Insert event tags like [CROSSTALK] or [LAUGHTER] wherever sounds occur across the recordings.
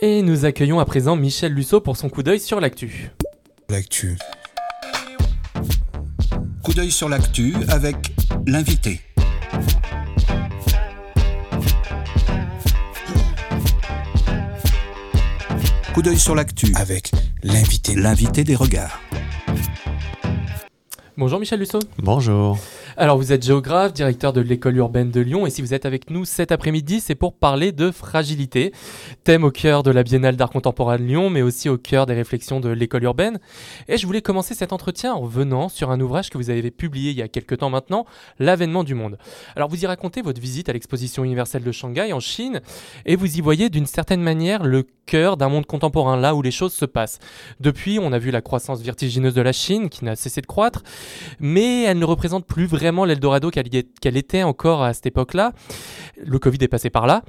Et nous accueillons à présent Michel Lusso pour son coup d'œil sur l'actu. L'actu. Coup d'œil sur l'actu avec l'invité. Coup d'œil sur l'actu avec l'invité. L'invité des regards. Bonjour Michel Lusso. Bonjour. Alors vous êtes géographe, directeur de l'école urbaine de Lyon et si vous êtes avec nous cet après-midi, c'est pour parler de fragilité, thème au cœur de la Biennale d'art contemporain de Lyon mais aussi au cœur des réflexions de l'école urbaine. Et je voulais commencer cet entretien en venant sur un ouvrage que vous avez publié il y a quelques temps maintenant, L'avènement du monde. Alors vous y racontez votre visite à l'exposition universelle de Shanghai en Chine et vous y voyez d'une certaine manière le cœur d'un monde contemporain, là où les choses se passent. Depuis, on a vu la croissance vertigineuse de la Chine qui n'a cessé de croître, mais elle ne représente plus vraiment l'Eldorado qu'elle était encore à cette époque-là. Le Covid est passé par là.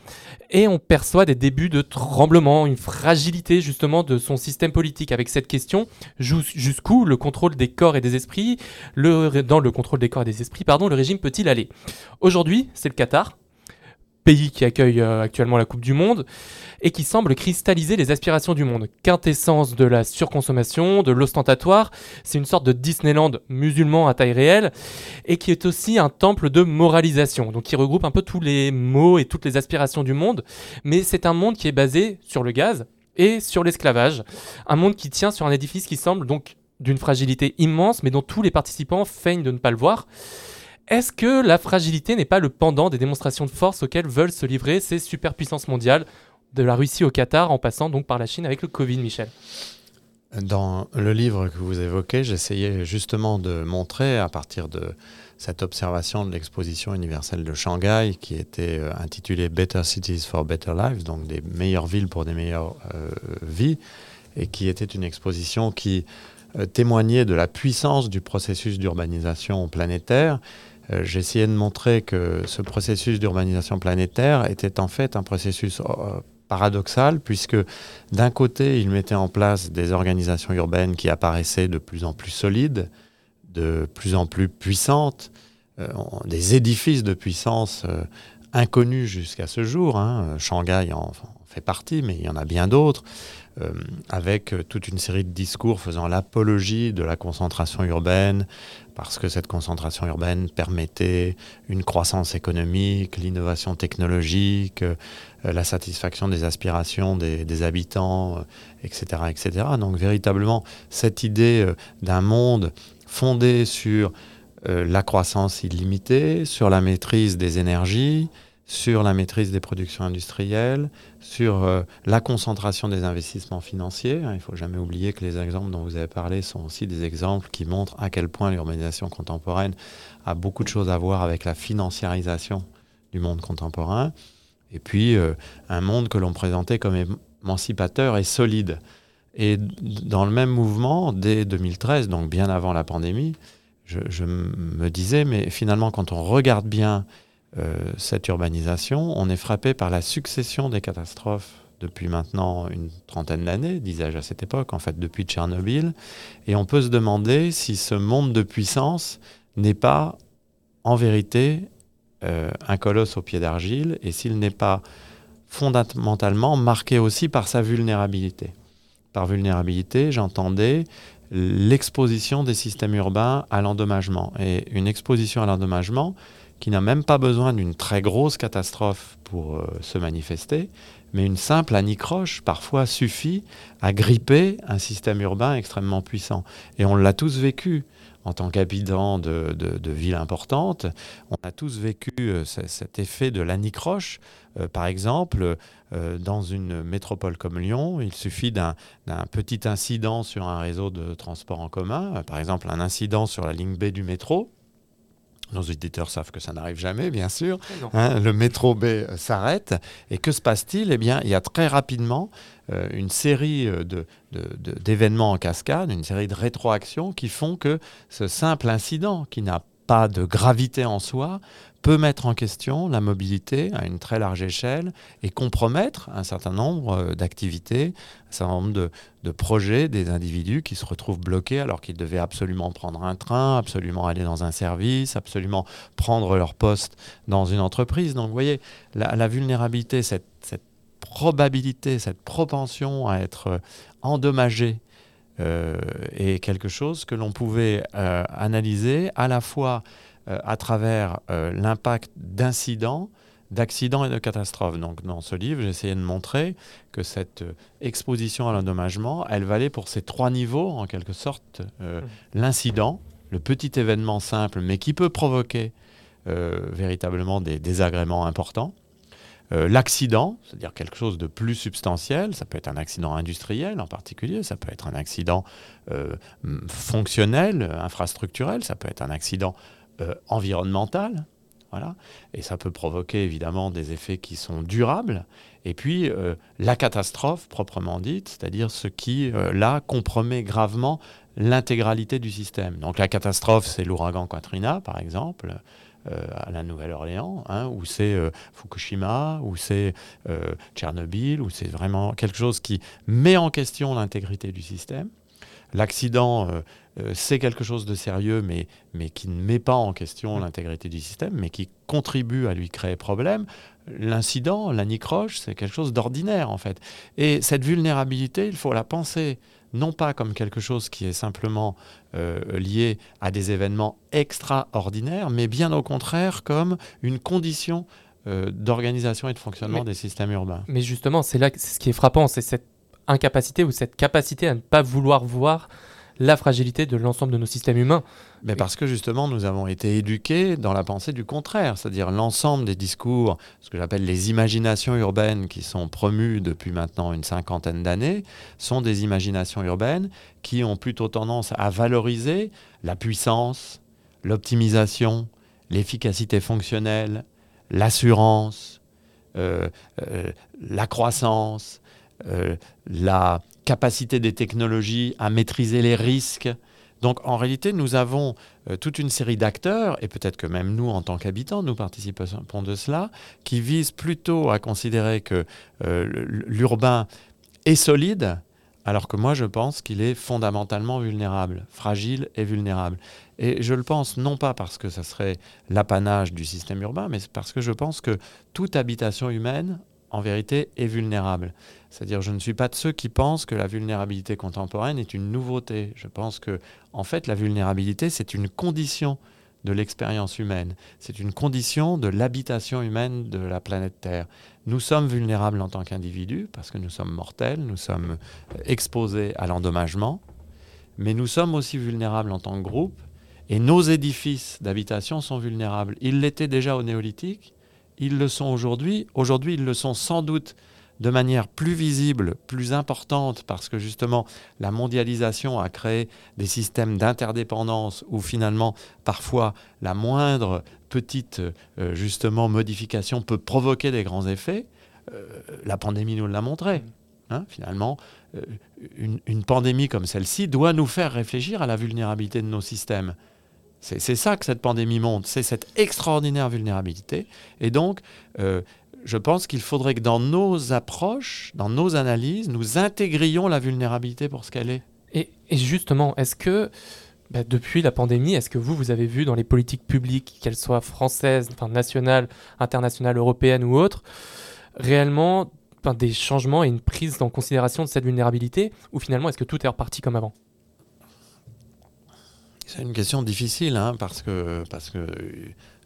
Et on perçoit des débuts de tremblement, une fragilité justement de son système politique avec cette question jusqu'où le contrôle des corps et des esprits, dans le contrôle des corps et des esprits, pardon, le régime peut-il aller? Aujourd'hui, c'est le Qatar, pays qui accueille euh, actuellement la Coupe du Monde et qui semble cristalliser les aspirations du monde. Quintessence de la surconsommation, de l'ostentatoire, c'est une sorte de Disneyland musulman à taille réelle et qui est aussi un temple de moralisation, donc qui regroupe un peu tous les mots et toutes les aspirations du monde, mais c'est un monde qui est basé sur le gaz et sur l'esclavage, un monde qui tient sur un édifice qui semble donc d'une fragilité immense, mais dont tous les participants feignent de ne pas le voir. Est-ce que la fragilité n'est pas le pendant des démonstrations de force auxquelles veulent se livrer ces superpuissances mondiales, de la Russie au Qatar en passant donc par la Chine avec le Covid, Michel? Dans le livre que vous évoquez, j'essayais justement de montrer à partir de cette observation de l'exposition universelle de Shanghai qui était euh, intitulée Better Cities for Better Lives, donc des meilleures villes pour des meilleures euh, vies, et qui était une exposition qui euh, témoignait de la puissance du processus d'urbanisation planétaire j'essayais de montrer que ce processus d'urbanisation planétaire était en fait un processus euh, paradoxal, puisque d'un côté, il mettait en place des organisations urbaines qui apparaissaient de plus en plus solides, de plus en plus puissantes, euh, des édifices de puissance inconnus jusqu'à ce jour. Hein. Shanghai en, fait partie, mais il y en a bien d'autres. Euh, avec toute une série de discours faisant l'apologie de la concentration urbaine, parce que cette concentration urbaine permettait une croissance économique, l'innovation technologique, euh, la satisfaction des aspirations des, habitants, etc., euh, etc. Donc véritablement, cette idée d'un monde fondé sur la croissance illimitée, sur la maîtrise des énergies, sur la maîtrise des productions industrielles, sur euh, la concentration des investissements financiers. Il ne faut jamais oublier que les exemples dont vous avez parlé sont aussi des exemples qui montrent à quel point l'urbanisation contemporaine a beaucoup de choses à voir avec la financiarisation du monde contemporain. Et puis, euh, un monde que l'on présentait comme émancipateur et solide. Et dans le même mouvement, dès 2013, donc bien avant la pandémie, je me disais, mais finalement, quand on regarde bien cette urbanisation, on est frappé par la succession des catastrophes depuis maintenant une trentaine d'années, disais-je à cette époque, en fait depuis Tchernobyl, et on peut se demander si ce monde de puissance n'est pas en vérité euh, un colosse au pied d'argile, et s'il n'est pas fondamentalement marqué aussi par sa vulnérabilité. Par vulnérabilité, j'entendais l'exposition des systèmes urbains à l'endommagement. Et une exposition à l'endommagement, qui n'a même pas besoin d'une très grosse catastrophe pour euh, se manifester, mais une simple anicroche parfois suffit à gripper un système urbain extrêmement puissant. Et on l'a tous vécu en tant qu'habitant de, de, villes importantes. On a tous vécu euh, cet effet de l'anicroche. Euh, par exemple, dans une métropole comme Lyon, il suffit d'un petit incident sur un réseau de transport en commun, par exemple un incident sur la ligne B du métro, nos éditeurs savent que ça n'arrive jamais, bien sûr. Hein, le métro B euh, s'arrête. Et que se passe-t-il? Eh bien, il y a très rapidement euh, une série euh, d'événements en cascade, une série de rétroactions qui font que ce simple incident, qui n'a pas de gravité en soi, peut mettre en question la mobilité à une très large échelle et compromettre un certain nombre euh, d'activités, un certain nombre de, projets des individus qui se retrouvent bloqués alors qu'ils devaient absolument prendre un train, absolument aller dans un service, absolument prendre leur poste dans une entreprise. Donc vous voyez, la, vulnérabilité, cette, probabilité, cette propension à être endommagé est quelque chose que l'on pouvait analyser à la fois à travers l'impact d'incidents d'accidents et de catastrophes. Donc dans ce livre, essayé de montrer que cette euh, exposition à l'endommagement, elle valait pour ces trois niveaux, en quelque sorte, euh, mmh. l'incident, le petit événement simple, mais qui peut provoquer euh, véritablement des désagréments importants. L'accident, c'est-à-dire quelque chose de plus substantiel, ça peut être un accident industriel en particulier, ça peut être un accident fonctionnel, infrastructurel, ça peut être un accident environnemental, voilà. Et ça peut provoquer évidemment des effets qui sont durables. Et puis euh, la catastrophe proprement dite, c'est-à-dire ce qui, euh, là, compromet gravement l'intégralité du système. Donc la catastrophe, c'est l'ouragan Katrina, par exemple. Euh, à la Nouvelle-Orléans, hein, ou c'est Fukushima, ou c'est Tchernobyl, ou c'est vraiment quelque chose qui met en question l'intégrité du système. L'accident, euh, euh, c'est quelque chose de sérieux, mais, mais qui ne met pas en question mm. l'intégrité du système, mais qui contribue à lui créer problème. L'incident, l'anicroche, c'est quelque chose d'ordinaire, en fait. Et cette vulnérabilité, il faut la penser non pas comme quelque chose qui est simplement euh, lié à des événements extraordinaires, mais bien au contraire comme une condition d'organisation et de fonctionnement des systèmes urbains. Mais justement, c'est là ce qui est frappant, c'est cette incapacité ou cette capacité à ne pas vouloir voir la fragilité de l'ensemble de nos systèmes humains. Mais parce que justement, nous avons été éduqués dans la pensée du contraire, c'est-à-dire l'ensemble des discours, ce que j'appelle les imaginations urbaines qui sont promues depuis maintenant une cinquantaine d'années, sont des imaginations urbaines qui ont plutôt tendance à valoriser la puissance, l'optimisation, l'efficacité fonctionnelle, l'assurance, euh, euh, la croissance, euh, la capacité des technologies à maîtriser les risques. Donc en réalité, nous avons euh, toute une série d'acteurs, et peut-être que même nous, en tant qu'habitants, nous participons de cela, qui visent plutôt à considérer que euh, l'urbain est solide, alors que moi, je pense qu'il est fondamentalement vulnérable, fragile et vulnérable. Et je le pense non pas parce que ça serait l'apanage du système urbain, mais parce que je pense que toute habitation humaine en vérité, est vulnérable. C'est-à-dire, je ne suis pas de ceux qui pensent que la vulnérabilité contemporaine est une nouveauté. Je pense que, en fait, la vulnérabilité, c'est une condition de l'expérience humaine. C'est une condition de l'habitation humaine de la planète Terre. Nous sommes vulnérables en tant qu'individus parce que nous sommes mortels, nous sommes exposés à l'endommagement, mais nous sommes aussi vulnérables en tant que groupe et nos édifices d'habitation sont vulnérables. Ils l'étaient déjà au néolithique, ils le sont aujourd'hui. Aujourd'hui, ils le sont sans doute de manière plus visible, plus importante, parce que justement la mondialisation a créé des systèmes d'interdépendance où finalement parfois la moindre petite euh, justement modification peut provoquer des grands effets. Euh, la pandémie nous l'a montré. Hein, finalement, euh, une pandémie comme celle-ci doit nous faire réfléchir à la vulnérabilité de nos systèmes. C'est ça que cette pandémie montre, c'est cette extraordinaire vulnérabilité. Et donc, euh, je pense qu'il faudrait que dans nos approches, dans nos analyses, nous intégrions la vulnérabilité pour ce qu'elle est. Et, justement, est-ce que bah, depuis la pandémie, est-ce que vous, vous avez vu dans les politiques publiques, qu'elles soient françaises, enfin, nationales, internationales, européennes ou autres, réellement des changements et une prise en considération de cette vulnérabilité Ou finalement, est-ce que tout est reparti comme avant? C'est une question difficile, hein, parce que, parce que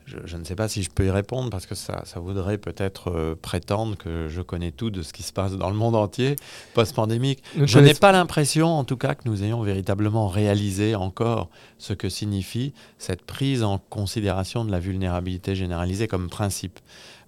je, ne sais pas si je peux y répondre, parce que ça, ça voudrait peut-être euh, prétendre que je connais tout de ce qui se passe dans le monde entier post-pandémique. Je n'ai pas l'impression, en tout cas, que nous ayons véritablement réalisé encore ce que signifie cette prise en considération de la vulnérabilité généralisée comme principe.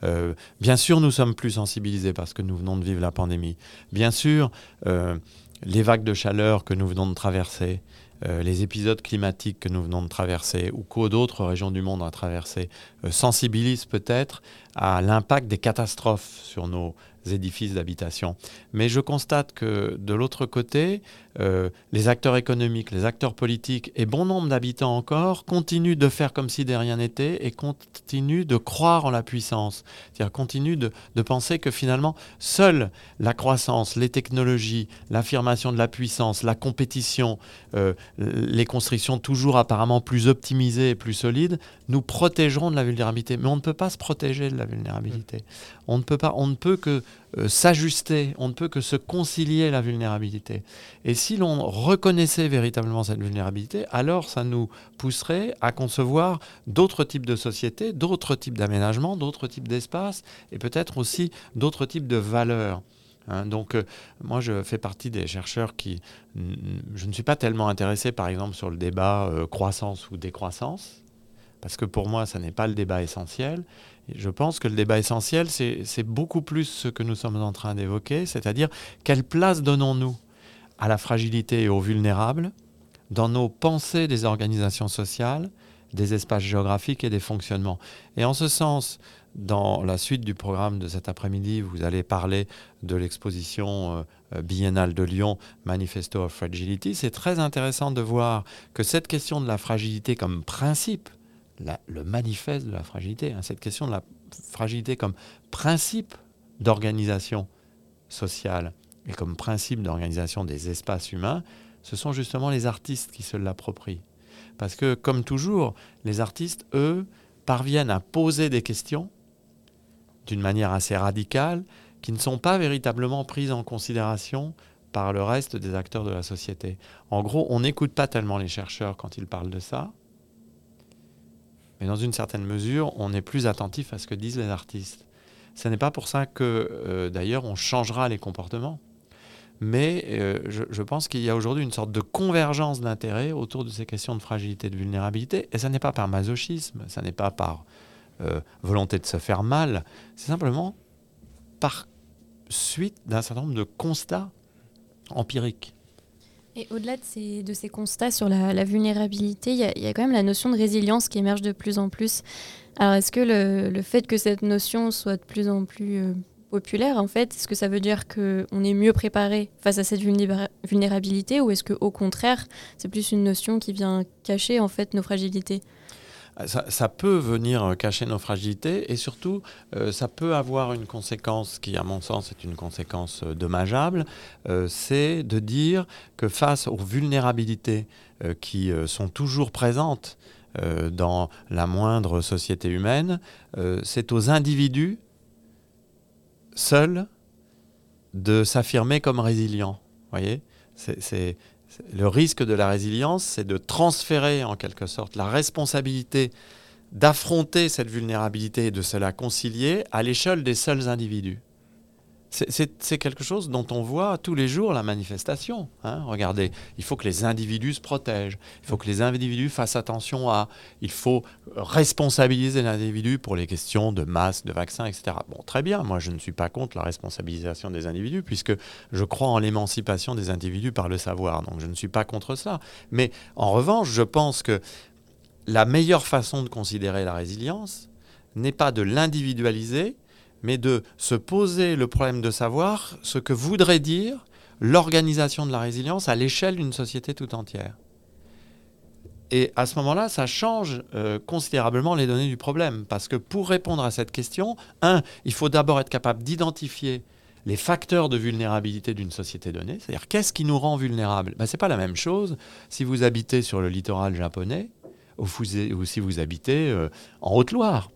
Euh, bien sûr, nous sommes plus sensibilisés parce que nous venons de vivre la pandémie. Bien sûr, euh, les vagues de chaleur que nous venons de traverser, euh, les épisodes climatiques que nous venons de traverser ou que d'autres régions du monde ont traversé euh, sensibilisent peut-être à l'impact des catastrophes sur nos édifices d'habitation. Mais je constate que de l'autre côté, euh, les acteurs économiques, les acteurs politiques et bon nombre d'habitants encore continuent de faire comme si de rien n'était et continuent de croire en la puissance. C'est-à-dire continuent de, penser que finalement, seule la croissance, les technologies, l'affirmation de la puissance, la compétition, euh, les constructions toujours apparemment plus optimisées et plus solides, nous protégeront de la vulnérabilité. Mais on ne peut pas se protéger de la vulnérabilité. On ne peut pas, on ne peut que euh, s'ajuster, on ne peut que se concilier la vulnérabilité. Et si l'on reconnaissait véritablement cette vulnérabilité, alors ça nous pousserait à concevoir d'autres types de sociétés, d'autres types d'aménagements, d'autres types d'espaces et peut-être aussi d'autres types de valeurs. Hein. donc, euh, moi, je fais partie des chercheurs qui. Je ne suis pas tellement intéressé, par exemple, sur le débat euh, croissance ou décroissance, parce que pour moi, ça n'est pas le débat essentiel. Je pense que le débat essentiel, c'est beaucoup plus ce que nous sommes en train d'évoquer, c'est-à-dire quelle place donnons-nous à la fragilité et aux vulnérables dans nos pensées des organisations sociales, des espaces géographiques et des fonctionnements. Et en ce sens, dans la suite du programme de cet après-midi, vous allez parler de l'exposition euh, biennale de Lyon, Manifesto of Fragility. C'est très intéressant de voir que cette question de la fragilité comme principe, le manifeste de la fragilité, hein, cette question de la fragilité comme principe d'organisation sociale et comme principe d'organisation des espaces humains, ce sont justement les artistes qui se l'approprient. Parce que, comme toujours, les artistes, eux, parviennent à poser des questions d'une manière assez radicale, qui ne sont pas véritablement prises en considération par le reste des acteurs de la société. En gros, on n'écoute pas tellement les chercheurs quand ils parlent de ça, mais dans une certaine mesure, on est plus attentif à ce que disent les artistes. Ce n'est pas pour ça que, euh, d'ailleurs, on changera les comportements. Mais euh, je, pense qu'il y a aujourd'hui une sorte de convergence d'intérêts autour de ces questions de fragilité de vulnérabilité. Et ça n'est pas par masochisme, ça n'est pas par euh, volonté de se faire mal, c'est simplement par suite d'un certain nombre de constats empiriques. Et au-delà de ces, de ces, constats sur la, vulnérabilité, il y, y, a quand même la notion de résilience qui émerge de plus en plus. Alors est-ce que le, le, fait que cette notion soit de plus en plus euh, populaire, en fait, est-ce que ça veut dire qu'on est mieux préparé face à cette vulnérabilité ou est-ce qu'au contraire, c'est plus une notion qui vient cacher en fait nos fragilités? Ça, peut venir euh, cacher nos fragilités et surtout, euh, ça peut avoir une conséquence qui, à mon sens, est une conséquence euh, dommageable, c'est de dire que face aux vulnérabilités qui sont toujours présentes dans la moindre société humaine, c'est aux individus seuls de s'affirmer comme résilients. Voyez, c'est le risque de la résilience, c'est de transférer en quelque sorte la responsabilité d'affronter cette vulnérabilité et de se la concilier à l'échelle des seuls individus. C'est quelque chose dont on voit tous les jours la manifestation. Hein. Regardez, il faut que les individus se protègent, il faut que les individus fassent attention à, il faut responsabiliser l'individu pour les questions de masse, de vaccins, etc. Bon, très bien, moi je ne suis pas contre la responsabilisation des individus, puisque je crois en l'émancipation des individus par le savoir, donc je ne suis pas contre cela. Mais en revanche, je pense que la meilleure façon de considérer la résilience n'est pas de l'individualiser, mais de se poser le problème de savoir ce que voudrait dire l'organisation de la résilience à l'échelle d'une société tout entière. Et à ce moment-là, ça change euh, considérablement les données du problème, parce que pour répondre à cette question, un, il faut d'abord être capable d'identifier les facteurs de vulnérabilité d'une société donnée, c'est-à-dire qu'est-ce qui nous rend vulnérables? Ben, Ce n'est pas la même chose si vous habitez sur le littoral japonais ou, si vous habitez euh, en Haute-Loire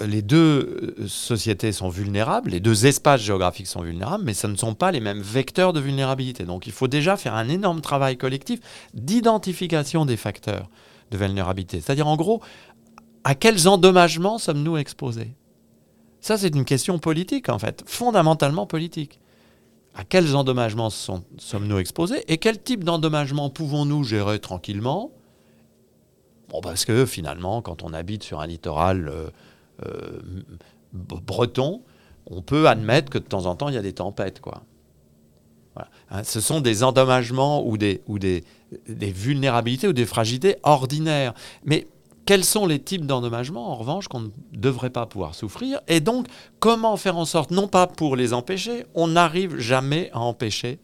les deux euh, sociétés sont vulnérables, les deux espaces géographiques sont vulnérables, mais ce ne sont pas les mêmes vecteurs de vulnérabilité. Donc il faut déjà faire un énorme travail collectif d'identification des facteurs de vulnérabilité. C'est-à-dire en gros, à quels endommagements sommes-nous exposés? Ça c'est une question politique en fait, fondamentalement politique. À quels endommagements sommes-nous exposés et quel type d'endommagement pouvons-nous gérer tranquillement? Bon, parce que finalement, quand on habite sur un littoral... Euh, breton, on peut admettre que de temps en temps, il y a des tempêtes. Quoi. Hein, ce sont des endommagements ou, des, ou des, des, vulnérabilités ou des fragilités ordinaires. Mais quels sont les types d'endommagements, en revanche, qu'on ne devrait pas pouvoir souffrir? Et donc, comment faire en sorte, non pas pour les empêcher, on n'arrive jamais à empêcher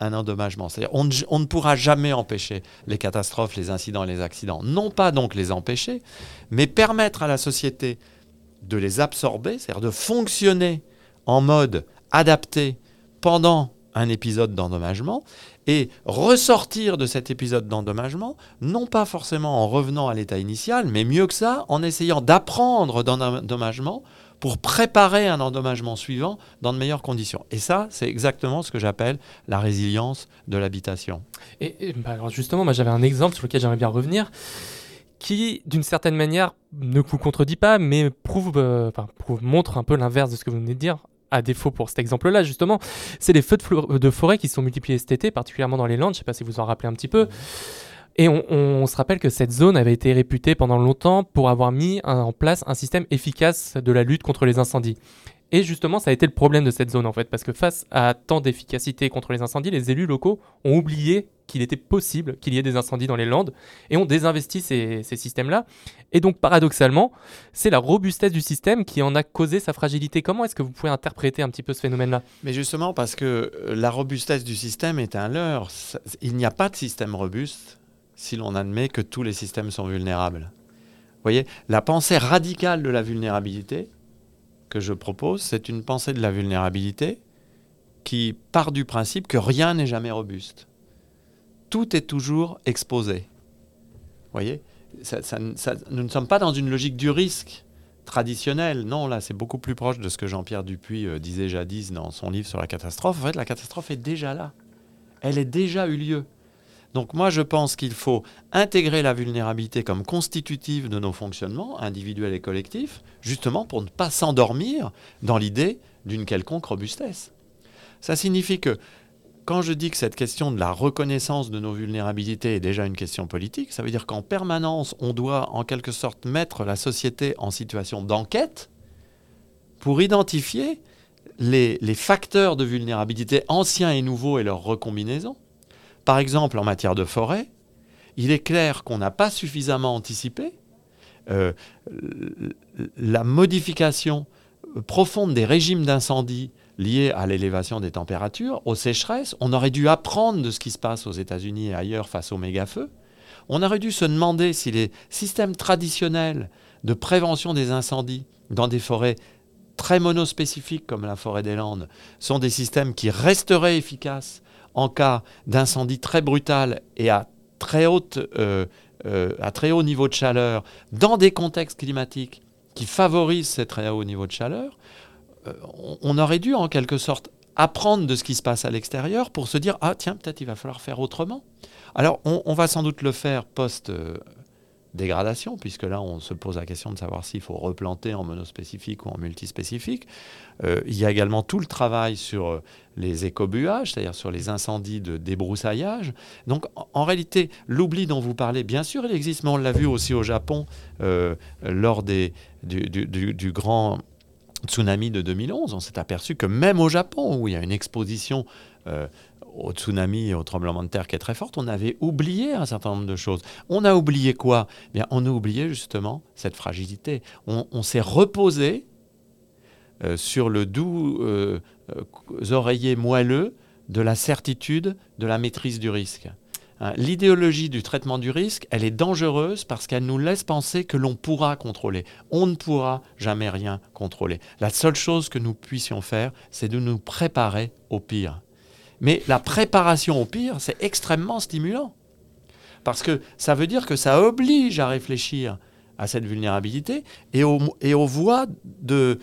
un endommagement. C'est-à-dire on, ne pourra jamais empêcher les catastrophes, les incidents, les accidents. Non pas donc les empêcher, mais permettre à la société de les absorber, c'est-à-dire de fonctionner en mode adapté pendant un épisode d'endommagement et ressortir de cet épisode d'endommagement, non pas forcément en revenant à l'état initial, mais mieux que ça, en essayant d'apprendre d'un endommagement pour préparer un endommagement suivant dans de meilleures conditions. Et ça, c'est exactement ce que j'appelle la résilience de l'habitation. Et, bah, alors justement, moi j'avais un exemple sur lequel j'aimerais bien revenir qui, d'une certaine manière, ne vous contredit pas, mais prouve, euh, prouve, montre un peu l'inverse de ce que vous venez de dire. À défaut pour cet exemple-là, justement, c'est les feux de, forêt qui sont multipliés cet été, particulièrement dans les Landes. Je ne sais pas si vous en rappelez un petit peu. Et on, se rappelle que cette zone avait été réputée pendant longtemps pour avoir mis en place un système efficace de la lutte contre les incendies. Et justement, ça a été le problème de cette zone en fait, parce que face à tant d'efficacité contre les incendies, les élus locaux ont oublié qu'il était possible qu'il y ait des incendies dans les Landes et ont désinvesti ces, systèmes-là. Et donc, paradoxalement, c'est la robustesse du système qui en a causé sa fragilité. Comment est-ce que vous pouvez interpréter un petit peu ce phénomène-là? Mais justement, parce que euh, la robustesse du système est un leurre. Il n'y a pas de système robuste si l'on admet que tous les systèmes sont vulnérables. Vous voyez, la pensée radicale de la vulnérabilité que je propose, c'est une pensée de la vulnérabilité qui part du principe que rien n'est jamais robuste. Tout est toujours exposé. Vous voyez Nous ne sommes pas dans une logique du risque traditionnelle. Non, là, c'est beaucoup plus proche de ce que Jean-Pierre Dupuis euh, disait jadis dans son livre sur la catastrophe. En fait, la catastrophe est déjà là. Elle est déjà eu lieu. Donc moi, je pense qu'il faut intégrer la vulnérabilité comme constitutive de nos fonctionnements, individuels et collectifs, justement pour ne pas s'endormir dans l'idée d'une quelconque robustesse. Ça signifie que quand je dis que cette question de la reconnaissance de nos vulnérabilités est déjà une question politique, ça veut dire qu'en permanence, on doit en quelque sorte mettre la société en situation d'enquête pour identifier les, facteurs de vulnérabilité anciens et nouveaux et leurs recombinaisons par exemple, en matière de forêt, il est clair qu'on n'a pas suffisamment anticipé euh, la modification profonde des régimes d'incendie liés à l'élévation des températures, aux sécheresses. On aurait dû apprendre de ce qui se passe aux États-Unis et ailleurs face aux méga-feux. On aurait dû se demander si les systèmes traditionnels de prévention des incendies dans des forêts très monospécifiques comme la forêt des Landes sont des systèmes qui resteraient efficaces en cas d'incendie très brutal et à très, haute, euh, euh, à très haut niveau de chaleur, dans des contextes climatiques qui favorisent ces très hauts niveaux de chaleur, euh, on, aurait dû en quelque sorte apprendre de ce qui se passe à l'extérieur pour se dire, ah tiens, peut-être il va falloir faire autrement. Alors on, on va sans doute le faire post dégradation, puisque là, on se pose la question de savoir s'il faut replanter en monospécifique ou en multispécifique. Euh, il y a également tout le travail sur euh, les écobuages, c'est-à-dire sur les incendies de débroussaillage. Donc, en, réalité, l'oubli dont vous parlez, bien sûr, il existe, mais on l'a vu aussi au Japon euh, lors des, du, du, grand tsunami de 2011. On s'est aperçu que même au Japon, où il y a une exposition au tsunami au tremblement de terre qui est très forte, on avait oublié un certain nombre de choses. On a oublié quoi? Eh Bien, On a oublié justement cette fragilité. On, s'est reposé euh, sur le doux euh, euh, oreiller moelleux de la certitude de la maîtrise du risque. Hein, l'idéologie du traitement du risque, elle est dangereuse parce qu'elle nous laisse penser que l'on pourra contrôler. On ne pourra jamais rien contrôler. La seule chose que nous puissions faire, c'est de nous préparer au pire. Mais la préparation au pire, c'est extrêmement stimulant. Parce que ça veut dire que ça oblige à réfléchir à cette vulnérabilité et aux, voies de,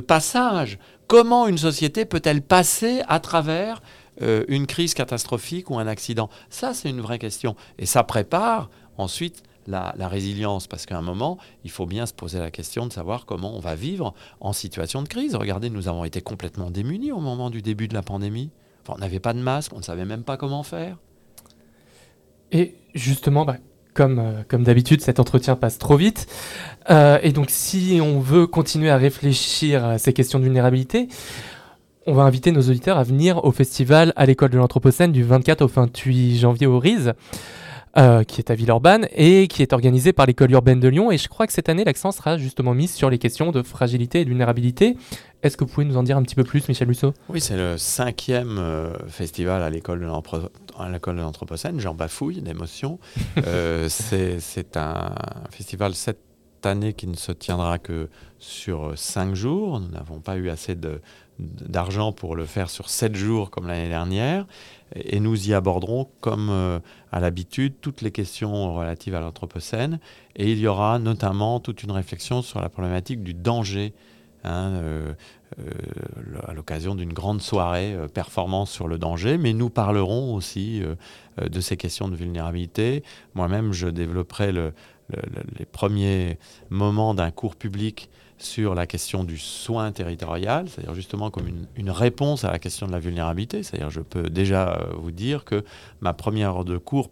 passage. Comment une société peut-elle passer à travers euh, une crise catastrophique ou un accident? Ça, c'est une vraie question. Et ça prépare ensuite la, la résilience, parce qu'à un moment, il faut bien se poser la question de savoir comment on va vivre en situation de crise. Regardez, nous avons été complètement démunis au moment du début de la pandémie on n'avait pas de masque, on ne savait même pas comment faire. Et justement, bah, comme, euh, comme d'habitude, cet entretien passe trop vite. Euh, et donc, si on veut continuer à réfléchir à ces questions de vulnérabilité, on va inviter nos auditeurs à venir au festival à l'école de l'Anthropocène du 24 au 28 janvier au RISE. Euh, qui est à Villeurbanne et qui est organisé par l'école urbaine de Lyon. Et je crois que cette année, l'accent sera justement mis sur les questions de fragilité et de vulnérabilité. Est-ce que vous pouvez nous en dire un petit peu plus, Michel Musso Oui, c'est le cinquième euh, festival à l'école de l'Anthropocène. J'en bafouille d'émotion. [LAUGHS] euh, c'est un festival cette année qui ne se tiendra que sur cinq jours. Nous n'avons pas eu assez d'argent pour le faire sur sept jours comme l'année dernière. Et nous y aborderons, comme euh, à l'habitude, toutes les questions relatives à l'Anthropocène. Et il y aura notamment toute une réflexion sur la problématique du danger hein, à l'occasion d'une grande soirée performance sur le danger, mais nous parlerons aussi de ces questions de vulnérabilité. Moi-même, je développerai les premiers moments d'un cours public sur la question du soin territorial, c'est-à-dire justement comme une, réponse à la question de la vulnérabilité. C'est-à-dire, je peux déjà euh, vous dire que ma première heure de cours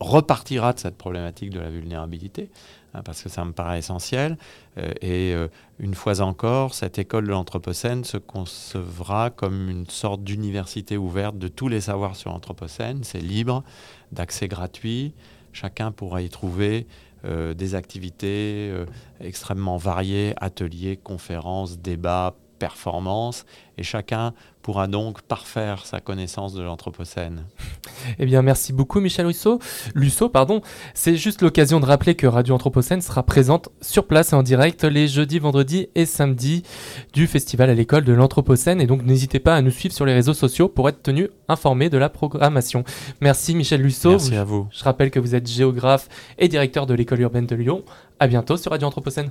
repartira de cette problématique de la vulnérabilité, hein, parce que ça me paraît essentiel. Euh, et euh, une fois encore, cette école de l'Anthropocène se concevra comme une sorte d'université ouverte de tous les savoirs sur l'Anthropocène. C'est libre, d'accès gratuit. Chacun pourra y trouver euh, des activités extrêmement variées, ateliers, conférences, débats, performances, et chacun pourra donc parfaire sa connaissance de l'Anthropocène. Eh bien, merci beaucoup Michel Russo. Lusso, pardon. C'est juste l'occasion de rappeler que Radio Anthropocène sera présente sur place et en direct les jeudis, vendredis et samedis du festival à l'école de l'Anthropocène. Et donc, n'hésitez pas à nous suivre sur les réseaux sociaux pour être tenu informé de la programmation. Merci Michel Lusso. Merci à vous. Je rappelle que vous êtes géographe et directeur de l'école urbaine de Lyon. À bientôt sur Radio Anthropocène.